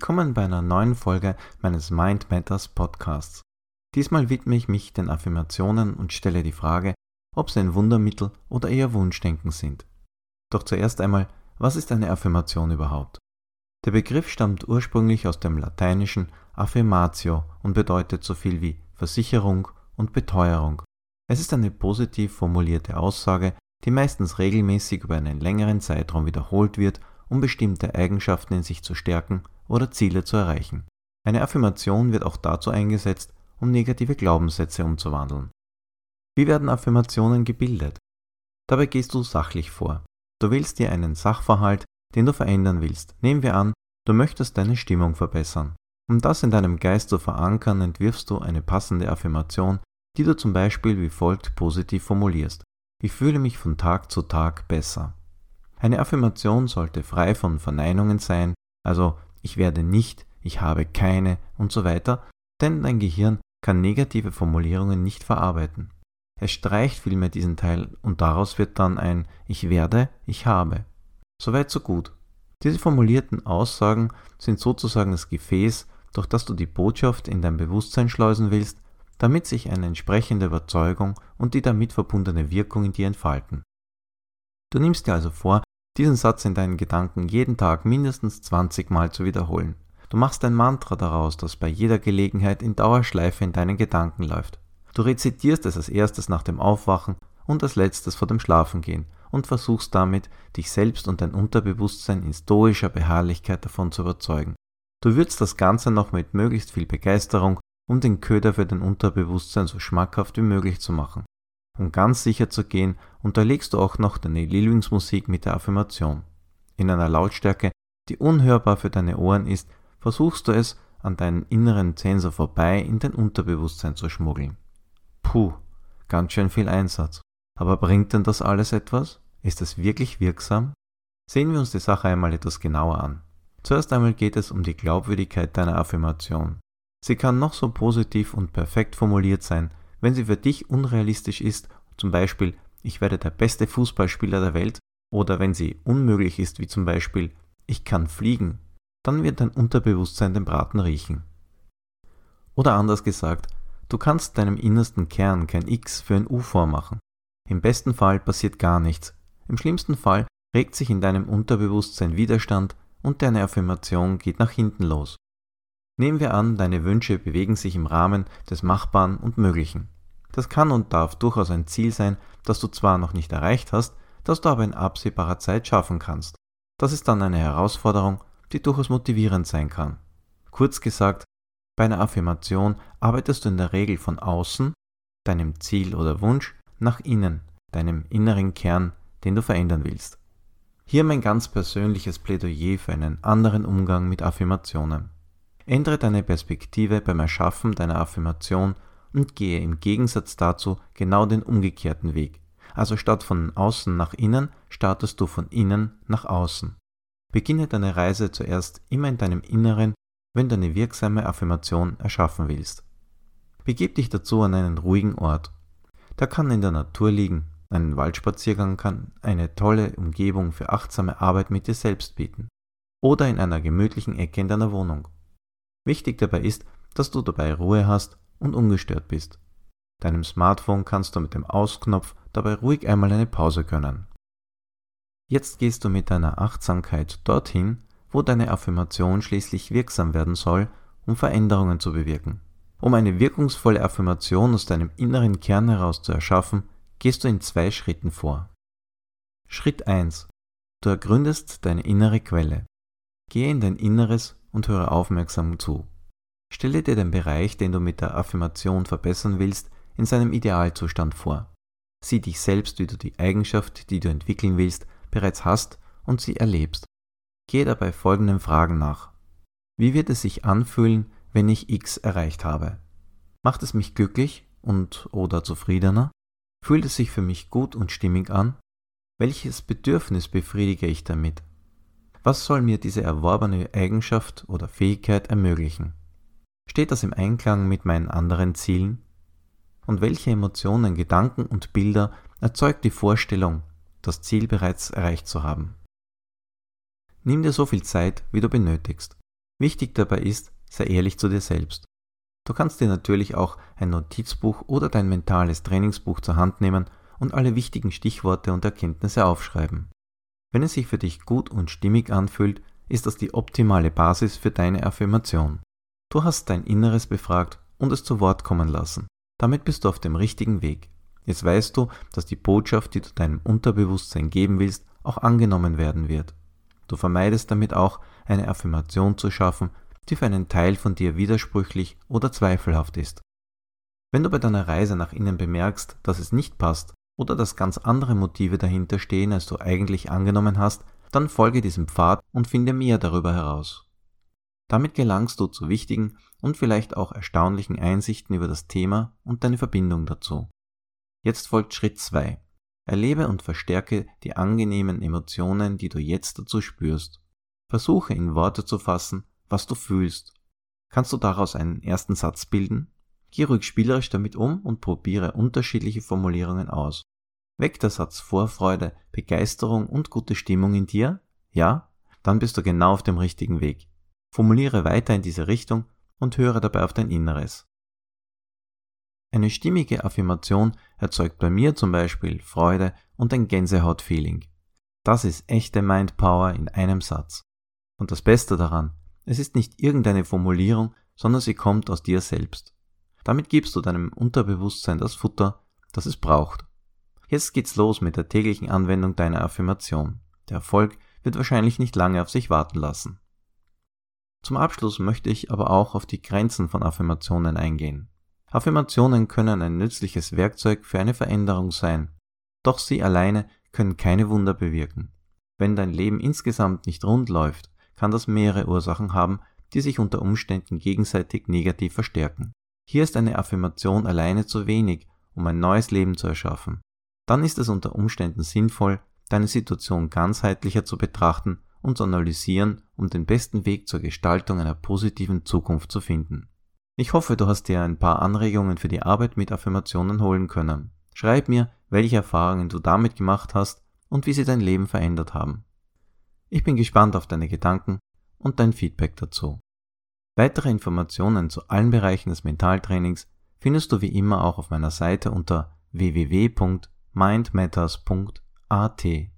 Willkommen bei einer neuen Folge meines Mind Matters Podcasts. Diesmal widme ich mich den Affirmationen und stelle die Frage, ob sie ein Wundermittel oder eher Wunschdenken sind. Doch zuerst einmal, was ist eine Affirmation überhaupt? Der Begriff stammt ursprünglich aus dem lateinischen affirmatio und bedeutet so viel wie Versicherung und Beteuerung. Es ist eine positiv formulierte Aussage, die meistens regelmäßig über einen längeren Zeitraum wiederholt wird um bestimmte Eigenschaften in sich zu stärken oder Ziele zu erreichen. Eine Affirmation wird auch dazu eingesetzt, um negative Glaubenssätze umzuwandeln. Wie werden Affirmationen gebildet? Dabei gehst du sachlich vor. Du wählst dir einen Sachverhalt, den du verändern willst. Nehmen wir an, du möchtest deine Stimmung verbessern. Um das in deinem Geist zu verankern, entwirfst du eine passende Affirmation, die du zum Beispiel wie folgt positiv formulierst. Ich fühle mich von Tag zu Tag besser. Eine Affirmation sollte frei von Verneinungen sein, also ich werde nicht, ich habe keine und so weiter, denn dein Gehirn kann negative Formulierungen nicht verarbeiten. Es streicht vielmehr diesen Teil und daraus wird dann ein Ich werde, ich habe. Soweit so gut. Diese formulierten Aussagen sind sozusagen das Gefäß, durch das du die Botschaft in dein Bewusstsein schleusen willst, damit sich eine entsprechende Überzeugung und die damit verbundene Wirkung in dir entfalten. Du nimmst dir also vor, diesen Satz in deinen Gedanken jeden Tag mindestens 20 Mal zu wiederholen. Du machst ein Mantra daraus, das bei jeder Gelegenheit in Dauerschleife in deinen Gedanken läuft. Du rezitierst es als erstes nach dem Aufwachen und als letztes vor dem Schlafengehen und versuchst damit, dich selbst und dein Unterbewusstsein in stoischer Beharrlichkeit davon zu überzeugen. Du würzt das Ganze noch mit möglichst viel Begeisterung, um den Köder für dein Unterbewusstsein so schmackhaft wie möglich zu machen. Um ganz sicher zu gehen, unterlegst du auch noch deine Lieblingsmusik mit der Affirmation. In einer Lautstärke, die unhörbar für deine Ohren ist, versuchst du es an deinem inneren Sensor vorbei in dein Unterbewusstsein zu schmuggeln. Puh, ganz schön viel Einsatz. Aber bringt denn das alles etwas? Ist es wirklich wirksam? Sehen wir uns die Sache einmal etwas genauer an. Zuerst einmal geht es um die Glaubwürdigkeit deiner Affirmation. Sie kann noch so positiv und perfekt formuliert sein, wenn sie für dich unrealistisch ist, zum Beispiel ich werde der beste Fußballspieler der Welt, oder wenn sie unmöglich ist, wie zum Beispiel ich kann fliegen, dann wird dein Unterbewusstsein den Braten riechen. Oder anders gesagt, du kannst deinem innersten Kern kein X für ein U vormachen. Im besten Fall passiert gar nichts. Im schlimmsten Fall regt sich in deinem Unterbewusstsein Widerstand und deine Affirmation geht nach hinten los. Nehmen wir an, deine Wünsche bewegen sich im Rahmen des Machbaren und Möglichen. Das kann und darf durchaus ein Ziel sein, das du zwar noch nicht erreicht hast, das du aber in absehbarer Zeit schaffen kannst. Das ist dann eine Herausforderung, die durchaus motivierend sein kann. Kurz gesagt, bei einer Affirmation arbeitest du in der Regel von außen, deinem Ziel oder Wunsch, nach innen, deinem inneren Kern, den du verändern willst. Hier mein ganz persönliches Plädoyer für einen anderen Umgang mit Affirmationen. Ändere deine Perspektive beim Erschaffen deiner Affirmation und gehe im Gegensatz dazu genau den umgekehrten Weg. Also statt von außen nach innen, startest du von innen nach außen. Beginne deine Reise zuerst immer in deinem Inneren, wenn du eine wirksame Affirmation erschaffen willst. Begib dich dazu an einen ruhigen Ort. Der kann in der Natur liegen, ein Waldspaziergang kann eine tolle Umgebung für achtsame Arbeit mit dir selbst bieten. Oder in einer gemütlichen Ecke in deiner Wohnung. Wichtig dabei ist, dass du dabei Ruhe hast und ungestört bist. Deinem Smartphone kannst du mit dem Ausknopf dabei ruhig einmal eine Pause gönnen. Jetzt gehst du mit deiner Achtsamkeit dorthin, wo deine Affirmation schließlich wirksam werden soll, um Veränderungen zu bewirken. Um eine wirkungsvolle Affirmation aus deinem inneren Kern heraus zu erschaffen, gehst du in zwei Schritten vor. Schritt 1. Du ergründest deine innere Quelle. Gehe in dein Inneres und höre aufmerksam zu. Stelle dir den Bereich, den du mit der Affirmation verbessern willst, in seinem Idealzustand vor. Sieh dich selbst, wie du die Eigenschaft, die du entwickeln willst, bereits hast und sie erlebst. Gehe dabei folgenden Fragen nach. Wie wird es sich anfühlen, wenn ich X erreicht habe? Macht es mich glücklich und oder zufriedener? Fühlt es sich für mich gut und stimmig an? Welches Bedürfnis befriedige ich damit? Was soll mir diese erworbene Eigenschaft oder Fähigkeit ermöglichen? Steht das im Einklang mit meinen anderen Zielen? Und welche Emotionen, Gedanken und Bilder erzeugt die Vorstellung, das Ziel bereits erreicht zu haben? Nimm dir so viel Zeit, wie du benötigst. Wichtig dabei ist, sei ehrlich zu dir selbst. Du kannst dir natürlich auch ein Notizbuch oder dein mentales Trainingsbuch zur Hand nehmen und alle wichtigen Stichworte und Erkenntnisse aufschreiben. Wenn es sich für dich gut und stimmig anfühlt, ist das die optimale Basis für deine Affirmation. Du hast dein Inneres befragt und es zu Wort kommen lassen. Damit bist du auf dem richtigen Weg. Jetzt weißt du, dass die Botschaft, die du deinem Unterbewusstsein geben willst, auch angenommen werden wird. Du vermeidest damit auch, eine Affirmation zu schaffen, die für einen Teil von dir widersprüchlich oder zweifelhaft ist. Wenn du bei deiner Reise nach innen bemerkst, dass es nicht passt oder dass ganz andere Motive dahinter stehen, als du eigentlich angenommen hast, dann folge diesem Pfad und finde mehr darüber heraus. Damit gelangst du zu wichtigen und vielleicht auch erstaunlichen Einsichten über das Thema und deine Verbindung dazu. Jetzt folgt Schritt 2. Erlebe und verstärke die angenehmen Emotionen, die du jetzt dazu spürst. Versuche in Worte zu fassen, was du fühlst. Kannst du daraus einen ersten Satz bilden? Geh ruhig spielerisch damit um und probiere unterschiedliche Formulierungen aus. Weckt der Satz Vorfreude, Begeisterung und gute Stimmung in dir? Ja? Dann bist du genau auf dem richtigen Weg. Formuliere weiter in diese Richtung und höre dabei auf dein Inneres. Eine stimmige Affirmation erzeugt bei mir zum Beispiel Freude und ein Gänsehaut-Feeling. Das ist echte Mindpower in einem Satz. Und das Beste daran, es ist nicht irgendeine Formulierung, sondern sie kommt aus dir selbst. Damit gibst du deinem Unterbewusstsein das Futter, das es braucht. Jetzt geht's los mit der täglichen Anwendung deiner Affirmation. Der Erfolg wird wahrscheinlich nicht lange auf sich warten lassen. Zum Abschluss möchte ich aber auch auf die Grenzen von Affirmationen eingehen. Affirmationen können ein nützliches Werkzeug für eine Veränderung sein, doch sie alleine können keine Wunder bewirken. Wenn dein Leben insgesamt nicht rund läuft, kann das mehrere Ursachen haben, die sich unter Umständen gegenseitig negativ verstärken. Hier ist eine Affirmation alleine zu wenig, um ein neues Leben zu erschaffen. Dann ist es unter Umständen sinnvoll, deine Situation ganzheitlicher zu betrachten und zu analysieren, um den besten Weg zur Gestaltung einer positiven Zukunft zu finden. Ich hoffe, du hast dir ein paar Anregungen für die Arbeit mit Affirmationen holen können. Schreib mir, welche Erfahrungen du damit gemacht hast und wie sie dein Leben verändert haben. Ich bin gespannt auf deine Gedanken und dein Feedback dazu. Weitere Informationen zu allen Bereichen des Mentaltrainings findest du wie immer auch auf meiner Seite unter www.mindmatters.at.